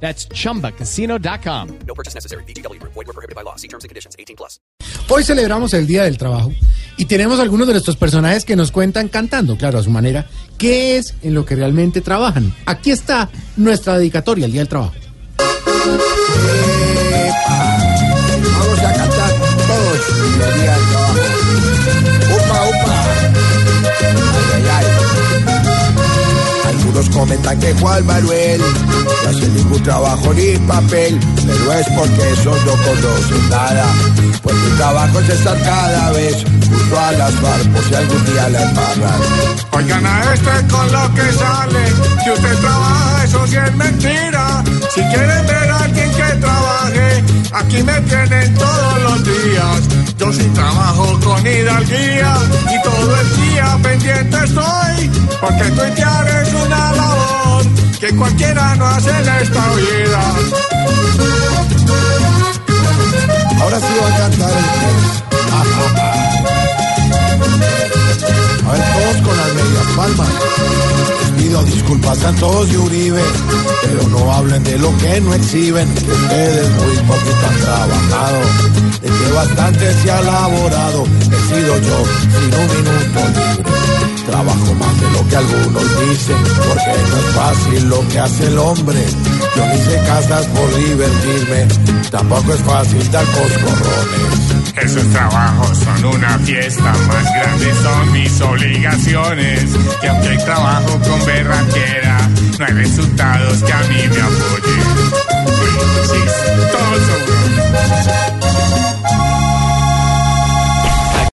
That's chumbacasino.com. No purchase necessary. BGW. Void were prohibited by law. See terms and conditions. 18 plus. Hoy celebramos el Día del Trabajo y tenemos algunos de nuestros personajes que nos cuentan cantando, claro, a su manera, qué es en lo que realmente trabajan. Aquí está nuestra dedicatoria al Día del Trabajo. Comentan que Juan Manuel no hace ningún trabajo ni papel, pero es porque esos no conocen nada. Pues mi trabajo es estar cada vez junto a las barcos si algún día la embarran. Oigan a este con lo que sale. Si usted trabaja, eso sí es mentira. Si quieren ver a alguien que trabaje, aquí me tienen todos los días. Yo sí trabajo con hidalguía y todo el día pendiente estoy. Porque tuitear es una labor que cualquiera no hace esta vida. Ahora sí va a cantar el A ver, todos con las medias palmas. Les pido disculpas a todos de Uribe, pero no hablen de lo que no exhiben, que ustedes muy poquito han trabajado, de que bastante se ha elaborado, he sido yo sin un minuto libre. Trabajo más de lo que algunos dicen, porque no es fácil lo que hace el hombre. Yo no hice casas por divertirme, tampoco es fácil dar coscorrones. Esos trabajos son una fiesta, más grandes son mis obligaciones. Que aunque hay trabajo con berraquera, no hay resultados que a mí me apoyen.